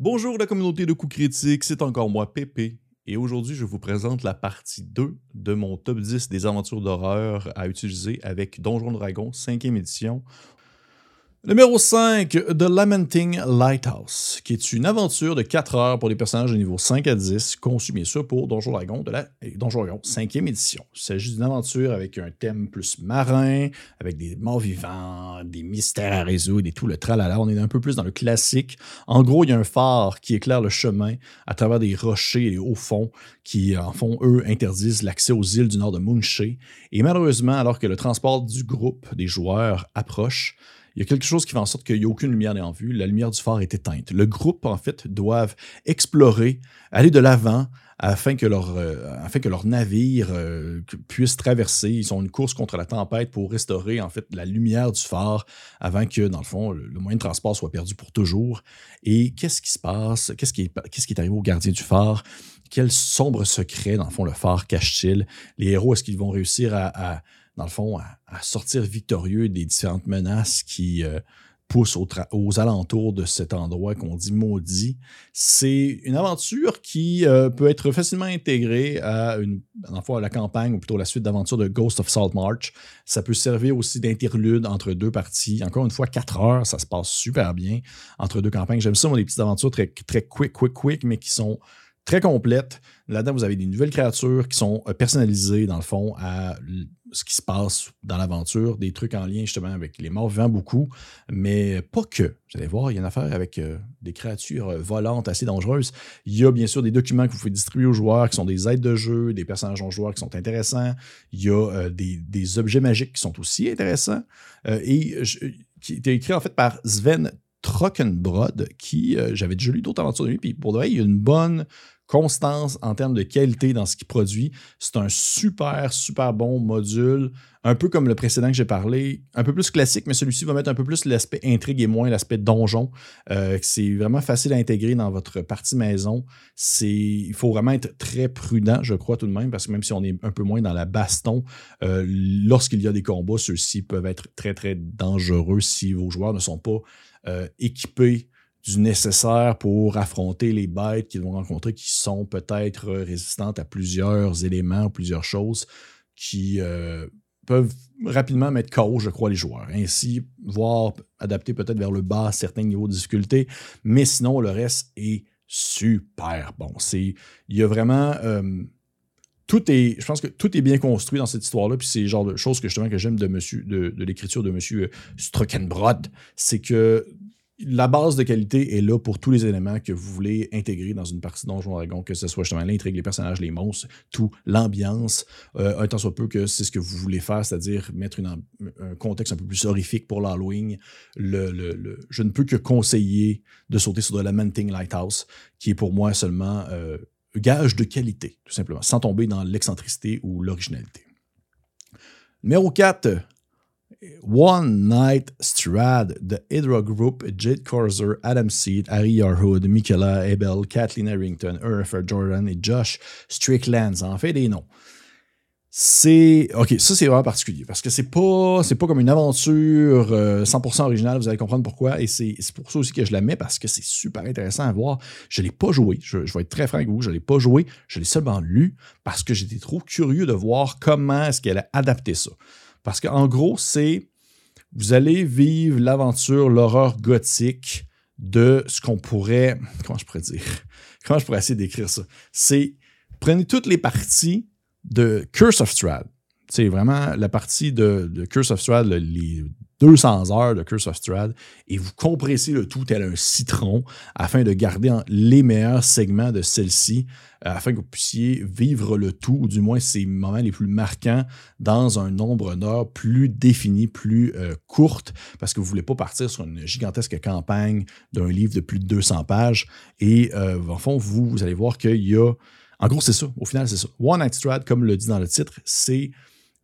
Bonjour la communauté de coups critiques, c'est encore moi Pépé. Et aujourd'hui, je vous présente la partie 2 de mon top 10 des aventures d'horreur à utiliser avec Donjon Dragon 5e édition. Numéro 5, The Lamenting Lighthouse, qui est une aventure de 4 heures pour les personnages de niveau 5 à 10, conçue bien sûr pour Donjon Dragon de la Donjon Dragon 5e édition. Il s'agit d'une aventure avec un thème plus marin, avec des morts vivants, des mystères à résoudre et tout le tralala. On est un peu plus dans le classique. En gros, il y a un phare qui éclaire le chemin à travers des rochers et des hauts fonds qui, en fond, eux, interdisent l'accès aux îles du nord de Moonshee. Et malheureusement, alors que le transport du groupe des joueurs approche, il y a quelque chose qui fait en sorte qu'il n'y a aucune lumière en vue. La lumière du phare est éteinte. Le groupe, en fait, doivent explorer, aller de l'avant afin que leur, euh, afin que leur navire euh, puisse traverser. Ils ont une course contre la tempête pour restaurer, en fait, la lumière du phare avant que, dans le fond, le, moyen de transport soit perdu pour toujours. Et qu'est-ce qui se passe? Qu'est-ce qui, est, qui est arrivé au gardien du phare? Quel sombre secret, dans le fond, le phare cache-t-il? Les héros, est-ce qu'ils vont réussir à dans le fond, à, sortir victorieux des différentes menaces qui euh, poussent aux, alentours de cet endroit qu'on dit maudit. C'est une aventure qui euh, peut être facilement intégrée à, une, à la campagne ou plutôt la suite d'aventures de Ghost of Salt March. Ça peut servir aussi d'interlude entre deux parties. Encore une fois, quatre heures, ça se passe super bien entre deux campagnes. J'aime ça, moi, des petites aventures très, très quick, quick, quick, mais qui sont très complètes. Là-dedans, vous avez des nouvelles créatures qui sont euh, personnalisées, dans le fond, à ce qui se passe dans l'aventure, des trucs en lien justement avec les morts vivants beaucoup, mais pas que. Vous allez voir, il y a une affaire avec euh, des créatures euh, volantes assez dangereuses. Il y a bien sûr des documents que vous pouvez distribuer aux joueurs qui sont des aides de jeu, des personnages en joueurs qui sont intéressants. Il y a des, objets magiques qui sont aussi intéressants. et qui était écrit en fait par Sven Trockenbrod, qui j'avais déjà lu d'autres aventures de lui, puis pour de vrai, il y a une bonne constance en termes de qualité dans ce qu'il produit. C'est un super, super bon module, un peu comme le précédent que j'ai parlé, un peu plus classique, mais celui-ci va mettre un peu plus l'aspect intrigue et moins l'aspect donjon. Euh, c'est vraiment facile à intégrer dans votre partie maison. il faut vraiment être très prudent, je crois tout de même, parce que même si on est un peu moins dans la baston, euh, lorsqu'il y a des combats, ceux-ci peuvent être très, très dangereux si vos joueurs ne sont pas euh, équipés du nécessaire pour affronter les bêtes qu'ils vont rencontrer qui sont peut-être résistantes à plusieurs éléments, plusieurs choses qui euh, peuvent rapidement mettre KO, je crois, les joueurs. Ainsi, voire adapter peut-être vers le bas certains niveaux de difficulté, mais sinon, le reste est super bon. C'est, il y a vraiment... Euh, tout est, je pense que tout est bien construit dans cette histoire-là, puis c'est le genre de choses que justement que j'aime de de, l'écriture de Monsieur Struckenbrod, c'est que la base de qualité est là pour tous les éléments que vous voulez intégrer dans une partie de Donjon Dragon, que ce soit justement l'intrigue, les personnages, les monstres, tout, l'ambiance, euh, un temps soit peu que c'est ce que vous voulez faire, c'est-à-dire mettre un contexte un peu plus horrifique pour l'Halloween. Le, je ne peux que conseiller de sauter sur de la Lamenting Lighthouse, qui est pour moi seulement euh, gage de qualité, tout simplement, sans tomber dans l'excentricité ou l'originalité. Numéro 4, One Night Strad The Hydra Group, Jade Corser, Adam Seed, Harry Yarhood, Michaela Abel, Kathleen Harrington, Urfer Jordan et Josh Strickland. en fait des noms. C'est. Ok, ça c'est vraiment particulier parce que c'est pas, pas comme une aventure 100% euh, originale, vous allez comprendre pourquoi. Et c'est, pour ça aussi que je la mets parce que c'est super intéressant à voir. Je l'ai pas joué, je, vais être très franc avec vous, je l'ai pas joué, je l'ai seulement lu parce que j'étais trop curieux de voir comment est-ce qu'elle a adapté ça. Parce qu'en gros, c'est vous allez vivre l'aventure, l'horreur gothique de ce qu'on pourrait. Comment je pourrais dire? Comment je pourrais essayer d'écrire ça? C'est prenez toutes les parties de Curse of Strahd. C'est vraiment la partie de, Curse of Strahd, les 200 heures de Curse of Strahd, et vous compressez le tout tel un citron afin de garder les meilleurs segments de celle-ci euh, afin que vous puissiez vivre le tout, ou du moins ces moments les plus marquants, dans un nombre d'heures plus défini, plus euh, courte, parce que vous ne voulez pas partir sur une gigantesque campagne d'un livre de plus de 200 pages. Et euh, en fond, vous, vous allez voir qu'il y a. En gros, c'est ça. Au final, c'est ça. One Night Strad, comme le dit dans le titre, c'est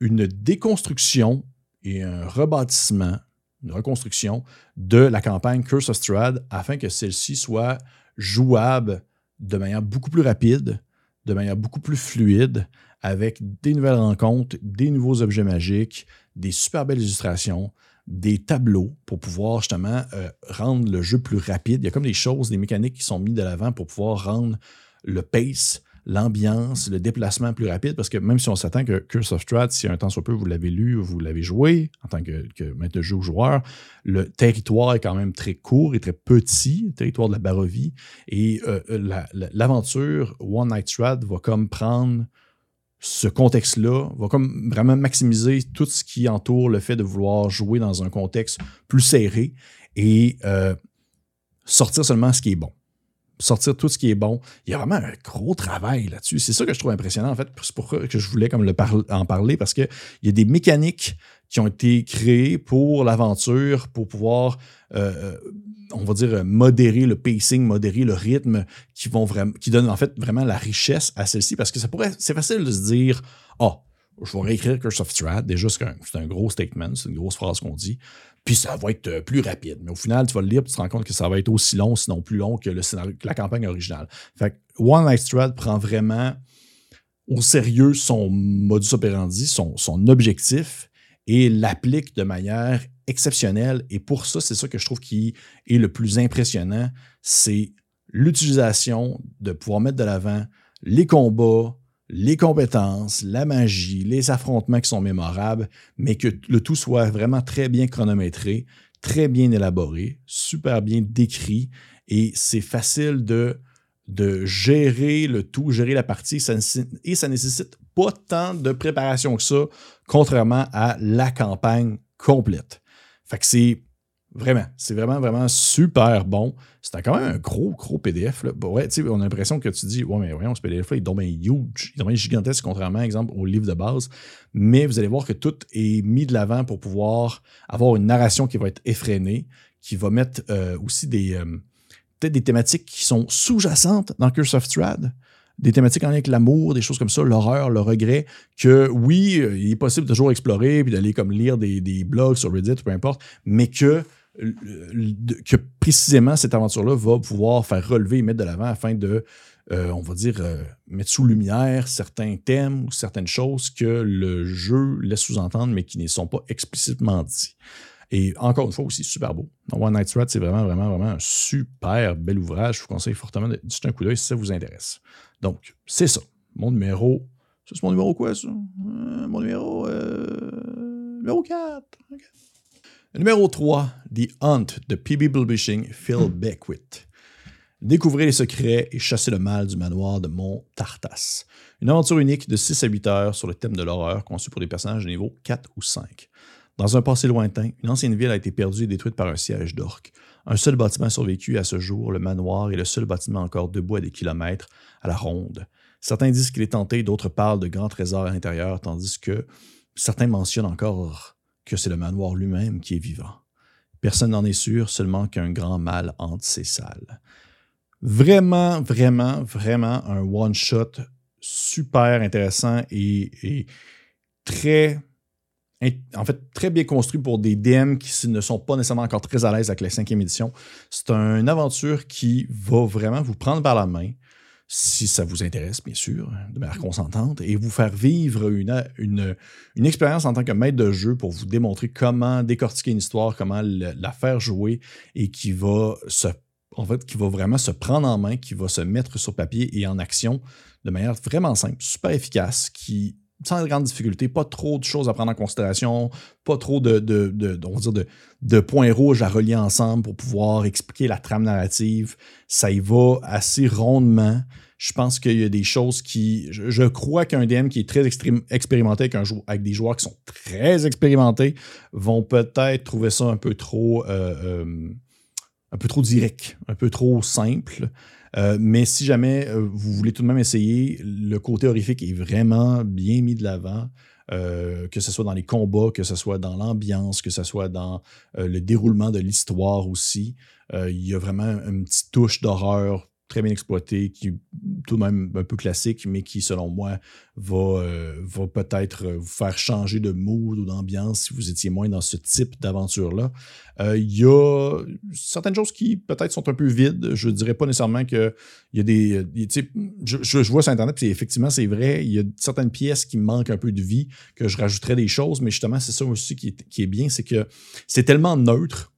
une déconstruction et un rebâtissement, une reconstruction de la campagne Curse of Strad afin que celle-ci soit jouable de manière beaucoup plus rapide, de manière beaucoup plus fluide, avec des nouvelles rencontres, des nouveaux objets magiques, des super belles illustrations. des tableaux pour pouvoir justement euh, rendre le jeu plus rapide. Il y a comme des choses, des mécaniques qui sont mises de l'avant pour pouvoir rendre le pace, l'ambiance, le déplacement plus rapide, parce que même si on s'attend que Curse of Strahd, si un temps soit peu vous l'avez lu, vous l'avez joué en tant que, maître de jeu ou joueur, le territoire est quand même très court et très petit, le territoire de la Barovie, et euh, l'aventure One Night Strahd va comme prendre ce contexte-là va comme vraiment maximiser tout ce qui entoure le fait de vouloir jouer dans un contexte plus serré et euh, sortir seulement ce qui est bon. Sortir tout ce qui est bon. Il y a vraiment un gros travail là-dessus. C'est ça que je trouve impressionnant, en fait. C'est pourquoi que je voulais comme le en parler, parce qu'il y a des mécaniques qui ont été créées pour l'aventure, pour pouvoir euh, on va dire, modérer le pacing, modérer le rythme, qui vont vraiment, qui donnent en fait vraiment la richesse à celle-ci, parce que ça pourrait, c'est facile de se dire, ah, je vais réécrire Curse of Strahd, déjà c'est un, gros statement, c'est une grosse phrase qu'on dit, puis ça va être euh, plus rapide. Mais au final, tu vas le lire, tu te rends compte que ça va être aussi long, sinon plus long que le la campagne originale. Fait que One Night Strad prend vraiment au sérieux son modus operandi, son objectif, et l'applique de manière exceptionnelle. Et pour ça, c'est ça que je trouve qui est le plus impressionnant, c'est l'utilisation de pouvoir mettre de l'avant les combats, les compétences, la magie, les affrontements qui sont mémorables, mais que le tout soit vraiment très bien chronométré, très bien élaboré, super bien décrit, et c'est facile de, gérer le tout, gérer la partie, et ça nécessite pas tant de préparation que ça, contrairement à la campagne complète. Fait que c'est vraiment, c'est vraiment, vraiment super bon. C'est quand même un gros, gros PDF. Là. ouais, on a l'impression que tu dis, ouais, mais voyons, ce PDF-là, il est huge, il est gigantesque, contrairement, exemple, au livre de base. Mais vous allez voir que tout est mis de l'avant pour pouvoir avoir une narration qui va être effrénée, qui va mettre euh, aussi des. Euh, peut-être des thématiques qui sont sous-jacentes dans Curse of Strad des thématiques en lien avec l'amour, des choses comme ça, l'horreur, le regret, que oui, euh, il est possible de toujours explorer, puis d'aller comme lire des, blogs sur Reddit, peu importe, mais que, que précisément cette aventure-là va pouvoir faire relever et mettre de l'avant afin de, euh, on va dire, euh, mettre sous lumière certains thèmes ou certaines choses que le jeu laisse sous-entendre, mais qui ne sont pas explicitement dit. Et encore une fois aussi, super beau. One Night Threat, c'est vraiment, vraiment, vraiment un super bel ouvrage. Je vous conseille fortement de jeter un coup d'œil si ça vous intéresse. Donc, c'est ça. Mon numéro. C'est mon numéro quoi, ça? Euh, mon numéro. Numéro 4. Numéro 3, The Hunt de P.B. Publishing, Phil Beckwith. Découvrez les secrets et chassez le mal du manoir de Mont Tartas. Une aventure unique de 6 à 8 heures sur le thème de l'horreur conçue pour des personnages de niveau 4 ou 5. Dans un passé lointain, une ancienne ville a été perdue et détruite par un siège d'orques. Un seul bâtiment a survécu à ce jour, le manoir est le seul bâtiment encore debout à des kilomètres à la ronde. Certains disent qu'il est tenté, d'autres parlent de grands trésors à l'intérieur, tandis que certains mentionnent encore que c'est le manoir lui-même qui est vivant. Personne n'en est sûr, seulement qu'un grand mal hante ces salles. Vraiment, vraiment, vraiment un one-shot super intéressant et très en fait, très bien construit pour des DM qui ne sont pas nécessairement encore très à l'aise avec la cinquième édition. C'est une aventure qui va vraiment vous prendre par la main, si ça vous intéresse, bien sûr, de manière consentante, et vous faire vivre une, expérience en tant que maître de jeu pour vous démontrer comment décortiquer une histoire, comment la faire jouer, et qui va se en fait, qui va vraiment se prendre en main, qui va se mettre sur papier et en action de manière vraiment simple, super efficace, qui sans grande difficulté, pas trop de choses à prendre en considération, pas trop de, de, de, de, points rouges à relier ensemble pour pouvoir expliquer la trame narrative. Ça y va assez rondement. Je pense qu'il y a des choses qui. Je, crois qu'un DM qui est très expérimenté avec, avec des joueurs qui sont très expérimentés vont peut-être trouver ça un peu trop. Euh, euh, un peu trop direct, un peu trop simple. Euh, mais si jamais euh, vous voulez tout de même essayer, le côté horrifique est vraiment bien mis de l'avant. Euh, que ce soit dans les combats, que ce soit dans l'ambiance, que ce soit dans le déroulement de l'histoire aussi. il y a vraiment une petite touche d'horreur très bien exploité, qui est tout de même un peu classique, mais qui, selon moi, va, euh, va peut-être vous faire changer de mood ou d'ambiance si vous étiez moins dans ce type d'aventure-là. Euh, il y a certaines choses qui peut-être sont un peu vides. Je ne dirais pas nécessairement qu'il y a des. Je, je, vois sur Internet, puis effectivement, c'est vrai, il y a certaines pièces qui manquent un peu de vie, que je rajouterais des choses, mais justement, c'est ça aussi qui est, qui est bien, c'est que c'est tellement neutre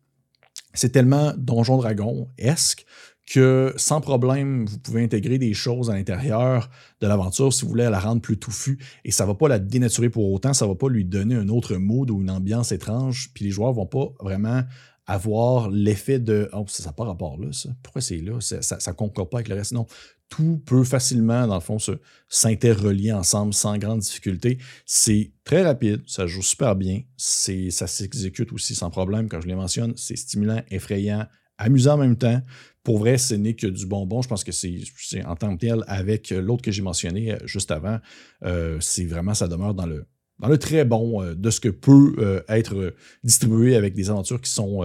c'est tellement Donjon Dragon-esque que sans problème, vous pouvez intégrer des choses à l'intérieur de l'aventure si vous voulez la rendre plus touffue. Et ça ne va pas la dénaturer pour autant, ça ne va pas lui donner un autre mood ou une ambiance étrange. Puis les joueurs ne vont pas vraiment avoir l'effet de Oh, ça n'a pas rapport là, ça. Pourquoi c'est là? Ça ne concorde pas avec le reste. Non. Tout peut facilement, dans le fond, s'interrelier ensemble sans grande difficulté. C'est très rapide, ça joue super bien, ça s'exécute aussi sans problème, quand je les mentionne. C'est stimulant, effrayant, amusant en même temps. Pour vrai, ce n'est que du bonbon. Je pense que c'est en tant que tel, avec l'autre que j'ai mentionné euh, juste avant, euh, c'est vraiment, ça demeure dans le, dans le très bon euh, de ce que peut être distribué avec des aventures qui sont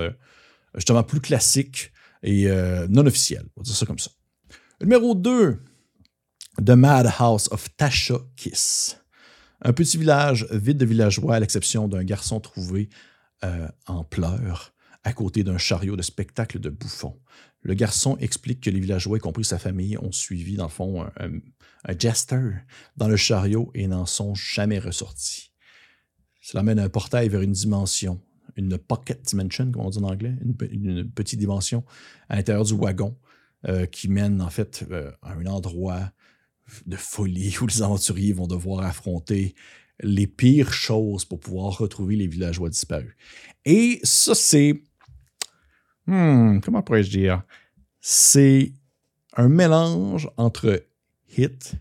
justement plus classiques et non officielles. On va dire ça comme ça. Numéro 2, The Madhouse of Tasha Kiss. Un petit village vide de villageois à l'exception d'un garçon trouvé en pleurs à côté d'un chariot de spectacle de bouffons. Le garçon explique que les villageois, y compris sa famille, ont suivi, dans le fond, un, jester dans le chariot et n'en sont jamais ressortis. Cela mène un portail vers une dimension, une pocket dimension, comme on dit en anglais, une, petite dimension à l'intérieur du wagon euh, qui mène en fait euh, à un endroit de folie où les aventuriers vont devoir affronter les pires choses pour pouvoir retrouver les villageois disparus. Et ça, c'est Hmm, comment pourrais-je dire? C'est un mélange entre Hit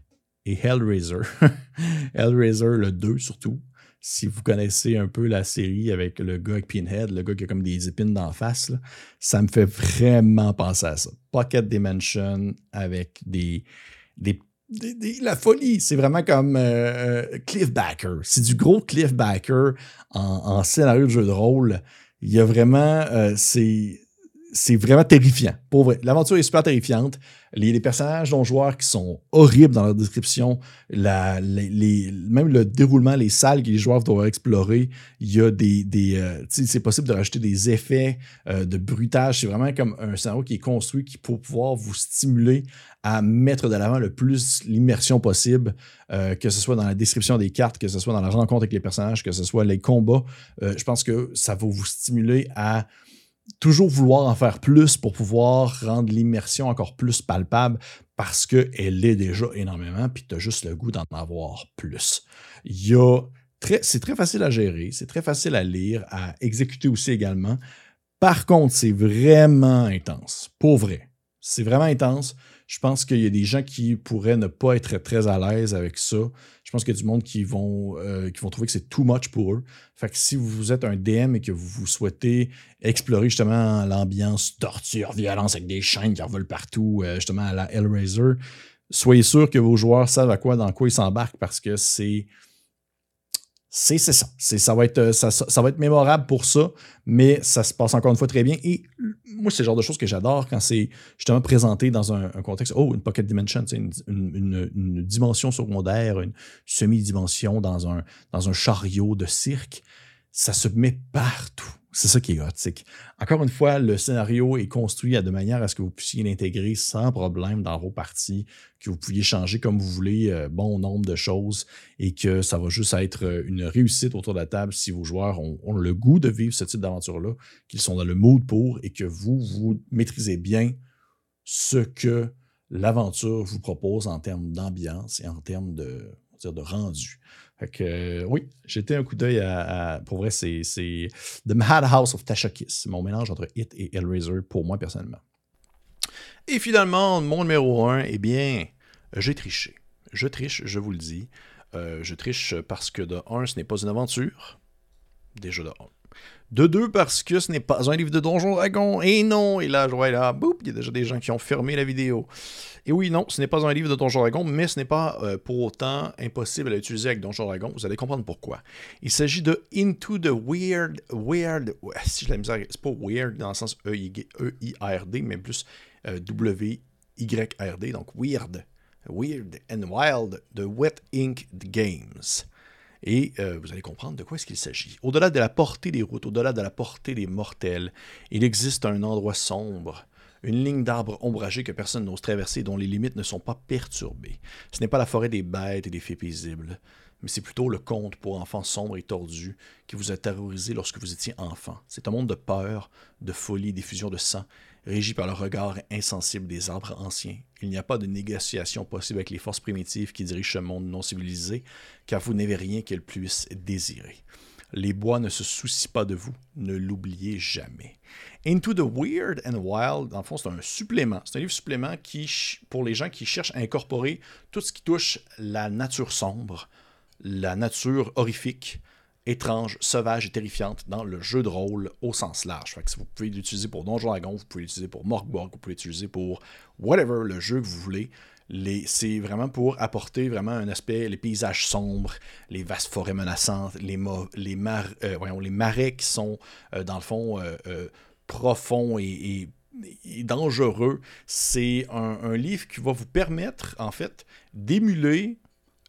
et Hellraiser. Hellraiser, le 2 surtout. Si vous connaissez un peu la série avec le gars avec Pinhead, le gars qui a comme des épines d'en face, ça me fait vraiment penser à ça. Pocket Dimension avec des, des la folie, c'est vraiment comme euh, euh, Cliffbacker. C'est du gros Cliffbacker en, en, scénario de jeu de rôle. Il y a vraiment, euh, c'est vraiment terrifiant. Pour vrai. L'aventure est super terrifiante. Les, les, personnages dont joueurs qui sont horribles dans leur description, la, les, même le déroulement, les salles que les joueurs doivent explorer, il y a des. des euh, c'est possible de rajouter des effets euh, de bruitage. C'est vraiment comme un scénario qui est construit qui pour pouvoir vous stimuler à mettre de l'avant le plus l'immersion possible, euh, que ce soit dans la description des cartes, que ce soit dans la rencontre avec les personnages, que ce soit les combats. je pense que ça va vous stimuler à toujours vouloir en faire plus pour pouvoir rendre l'immersion encore plus palpable parce qu'elle l'est déjà énormément, puis tu as juste le goût d'en avoir plus. C'est très facile à gérer, c'est très facile à lire, à exécuter aussi également. Par contre, c'est vraiment intense, pour vrai. C'est vraiment intense. Je pense qu'il y a des gens qui pourraient ne pas être très à l'aise avec ça. Je pense qu'il y a du monde qui vont, euh, qui vont trouver que c'est too much pour eux. Fait que si vous êtes un DM et que vous souhaitez explorer justement l'ambiance torture, violence avec des chaînes qui revolent partout, euh, justement à la Hellraiser, soyez sûr que vos joueurs savent à quoi, dans quoi ils s'embarquent parce que c'est c'est ça. Ça va, être, euh, ça, ça, va être mémorable pour ça, mais ça se passe encore une fois très bien. Et moi, c'est le genre de choses que j'adore quand c'est justement présenté dans un, contexte. Oh, une pocket dimension, une, une, dimension secondaire, une semi-dimension dans un chariot de cirque. Ça se met partout. C'est ça qui est hot. C'est encore une fois, le scénario est construit de manière à ce que vous puissiez l'intégrer sans problème dans vos parties, que vous puissiez changer comme vous voulez euh, bon nombre de choses et que ça va juste être euh, une réussite autour de la table si vos joueurs ont, le goût de vivre ce type d'aventure-là, qu'ils sont dans le mood pour et que vous, vous maîtrisez bien ce que l'aventure vous propose en termes d'ambiance et en termes de rendu. Fait que, euh, oui, j'étais un coup d'œil à, Pour vrai, c'est The Madhouse of Tasha Kiss, mon mélange entre It et Hellraiser pour moi personnellement. Et finalement, mon numéro 1, eh bien, j'ai triché. Je triche, je vous le dis. Euh, je triche parce que de 1, ce n'est pas une aventure. Déjà de 1. De deux, parce que ce n'est pas un livre de Donjon Dragon. Et non, et là, je vois là, boum, il y a déjà des gens qui ont fermé la vidéo. Et oui, non, ce n'est pas un livre de Donjon Dragon, mais ce n'est pas euh, pour autant impossible à utiliser avec Donjon Dragon. Vous allez comprendre pourquoi. Il s'agit de Into the Weird, Weird, si je la misère, c'est pas Weird dans le sens E-I-R-D, mais plus euh, W-Y-R-D, donc Weird, Weird and Wild de Wet Ink Games. Et euh, vous allez comprendre de quoi est-ce qu'il s'agit. Au-delà de la portée des routes, au-delà de la portée des mortels, il existe un endroit sombre, une ligne d'arbres ombragés que personne n'ose traverser, dont les limites ne sont pas perturbées. Ce n'est pas la forêt des bêtes et des fées paisibles, mais c'est plutôt le conte pour enfants sombres et tordus qui vous a terrorisé lorsque vous étiez enfant. C'est un monde de peur, de folie, d'effusion de sang, régi par le regard insensible des arbres anciens. Il n'y a pas de négociation possible avec les forces primitives qui dirigent ce monde non civilisé, car vous n'avez rien qu'elles puissent désirer. Les bois ne se soucient pas de vous, ne l'oubliez jamais. Into the Weird and Wild, en fond, c'est un supplément. C'est un livre supplément qui, pour les gens qui cherchent à incorporer tout ce qui touche la nature sombre, la nature horrifique, étrange, sauvage et terrifiante dans le jeu de rôle au sens large. Fait que vous pouvez l'utiliser pour Donjon Dragon, vous pouvez l'utiliser pour Morkborg, vous pouvez l'utiliser pour whatever le jeu que vous voulez. C'est vraiment pour apporter vraiment un aspect, les paysages sombres, les vastes forêts menaçantes, les, les, euh, les marais qui sont, euh, dans le fond, euh, profonds et, dangereux. C'est un, un, livre qui va vous permettre, en fait, d'émuler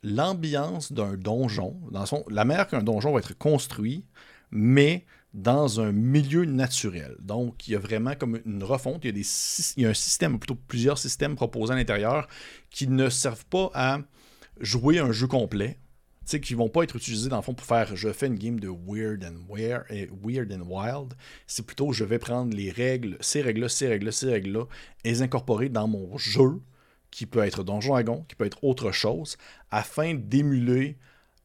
l'ambiance d'un donjon. Dans son, la manière qu'un donjon va être construit, mais dans un milieu naturel. Donc, il y a vraiment comme une refonte. Il y a, des, il y a un système, plutôt plusieurs systèmes proposés à l'intérieur qui ne servent pas à jouer un jeu complet. Tu sais, qui vont pas être utilisés dans le fond pour faire je fais une game de weird and, weird, weird and wild. C'est plutôt je vais prendre les règles, ces règles-là, ces règles-là, ces règles-là, et les incorporer dans mon jeu qui peut être Donjon Dragon, qui peut être autre chose, afin d'émuler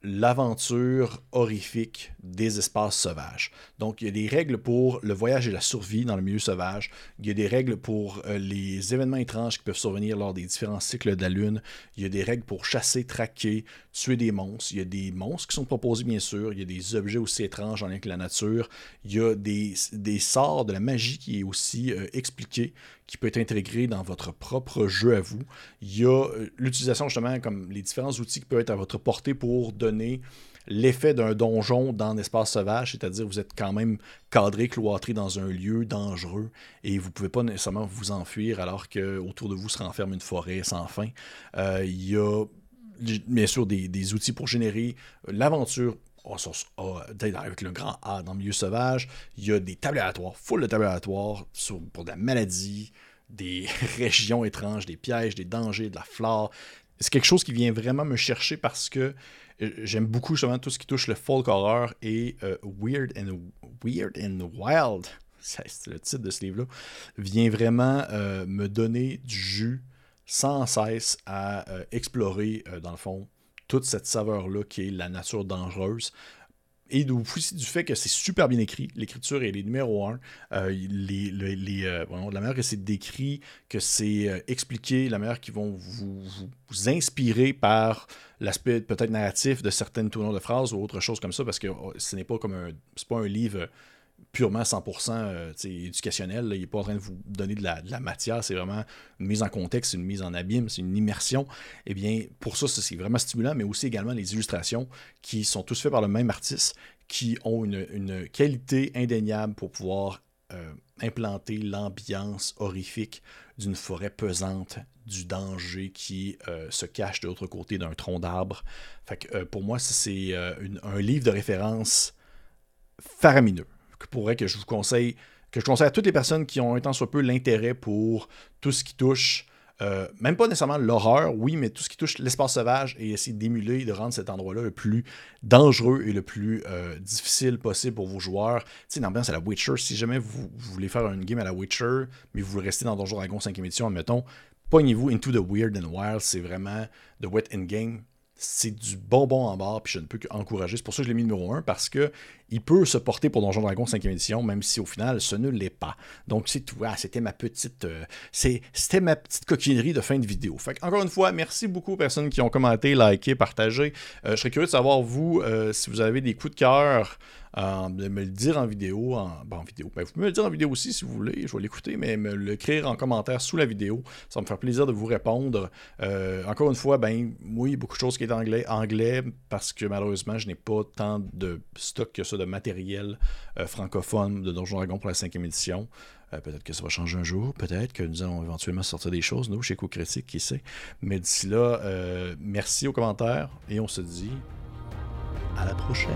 l'aventure horrifique des espaces sauvages. Donc, il y a des règles pour le voyage et la survie dans le milieu sauvage. Il y a des règles pour euh, les événements étranges qui peuvent survenir lors des différents cycles de la Lune. Il y a des règles pour chasser, traquer, tuer des monstres. Il y a des monstres qui sont proposés, bien sûr. Il y a des objets aussi étranges en lien avec la nature. Il y a des, sorts de la magie qui est aussi euh, expliqué qui peut être intégré dans votre propre jeu à vous. Il y a euh, l'utilisation justement comme les différents outils qui peuvent être à votre portée pour donner l'effet d'un donjon dans l'espace sauvage, c'est-à-dire vous êtes quand même cadré, cloîtré dans un lieu dangereux et vous ne pouvez pas nécessairement vous enfuir alors que autour de vous se renferme une forêt sans fin. Euh, il y a bien sûr des, outils pour générer l'aventure avec le grand A dans le milieu sauvage. Il y a des tables full de tables aléatoires pour de la maladie, des régions étranges, des pièges, des dangers, de la flore. C'est quelque chose qui vient vraiment me chercher parce que euh, j'aime beaucoup justement tout ce qui touche le folk horror et euh, Weird, and, Weird and Wild, c'est le titre de ce livre-là, vient vraiment euh, me donner du jus sans cesse à explorer, dans le fond, toute cette saveur-là qui est la nature dangereuse. Et aussi du fait que c'est super bien écrit, l'écriture est les numéro un, euh, les, les, euh, la manière que c'est décrit, que c'est euh, expliqué, la manière qu'ils vont vous, inspirer par l'aspect peut-être narratif de certaines tournures de phrases ou autre chose comme ça, parce que oh, ce n'est pas comme un, pas un livre purement 100% euh, éducationnel. Il n'est pas en train de vous donner de la, matière, c'est vraiment une mise en contexte, une mise en abîme, c'est une immersion. Eh bien, pour ça, c'est vraiment stimulant, mais aussi également les illustrations qui sont tous faites par le même artiste, qui ont une, qualité indéniable pour pouvoir euh, implanter l'ambiance horrifique d'une forêt pesante, du danger qui euh, se cache de l'autre côté d'un tronc d'arbre. pour moi, c'est un livre de référence faramineux que pourrait que je vous conseille, que je conseille à toutes les personnes qui ont un temps soit peu l'intérêt pour tout ce qui touche, euh, même pas nécessairement l'horreur, oui, mais tout ce qui touche l'espace sauvage et essayer d'émuler, de rendre cet endroit-là le plus dangereux et le plus euh, difficile possible pour vos joueurs. Tu sais, l'ambiance à la Witcher, si jamais vous, voulez faire une game à la Witcher, mais vous restez dans Donjon Dragon 5e édition, admettons, pognez-vous Into the Weird and Wild, c'est vraiment The Wet in Game c'est du bonbon en barre, puis je ne peux qu'encourager. C'est pour ça que je l'ai mis numéro 1, parce que il peut se porter pour Donjon Dragon 5e édition, même si au final, ce ne l'est pas. Donc, c'est tout. Ah, c'était ma petite. Euh, c'était ma petite coquinerie de fin de vidéo. Encore une fois, merci beaucoup aux personnes qui ont commenté, liké, partagé. Euh, je serais curieux de savoir, vous, euh, si vous avez des coups de cœur de me le dire en vidéo. En, ben, vidéo. Ben, vous pouvez me le dire en vidéo aussi si vous voulez, je vais l'écouter, mais me l'écrire en commentaire sous la vidéo. Ça va me faire plaisir de vous répondre. Euh, encore une fois, ben oui, beaucoup de choses qui est anglais, anglais parce que malheureusement, je n'ai pas tant de stock que ça de matériel euh, francophone de Donjon Dragon pour la cinquième édition. Euh, peut-être que ça va changer un jour, peut-être que nous allons éventuellement sortir des choses, nous, chez Co-Critique, qui sait. Mais d'ici là, merci aux commentaires et on se dit à la prochaine.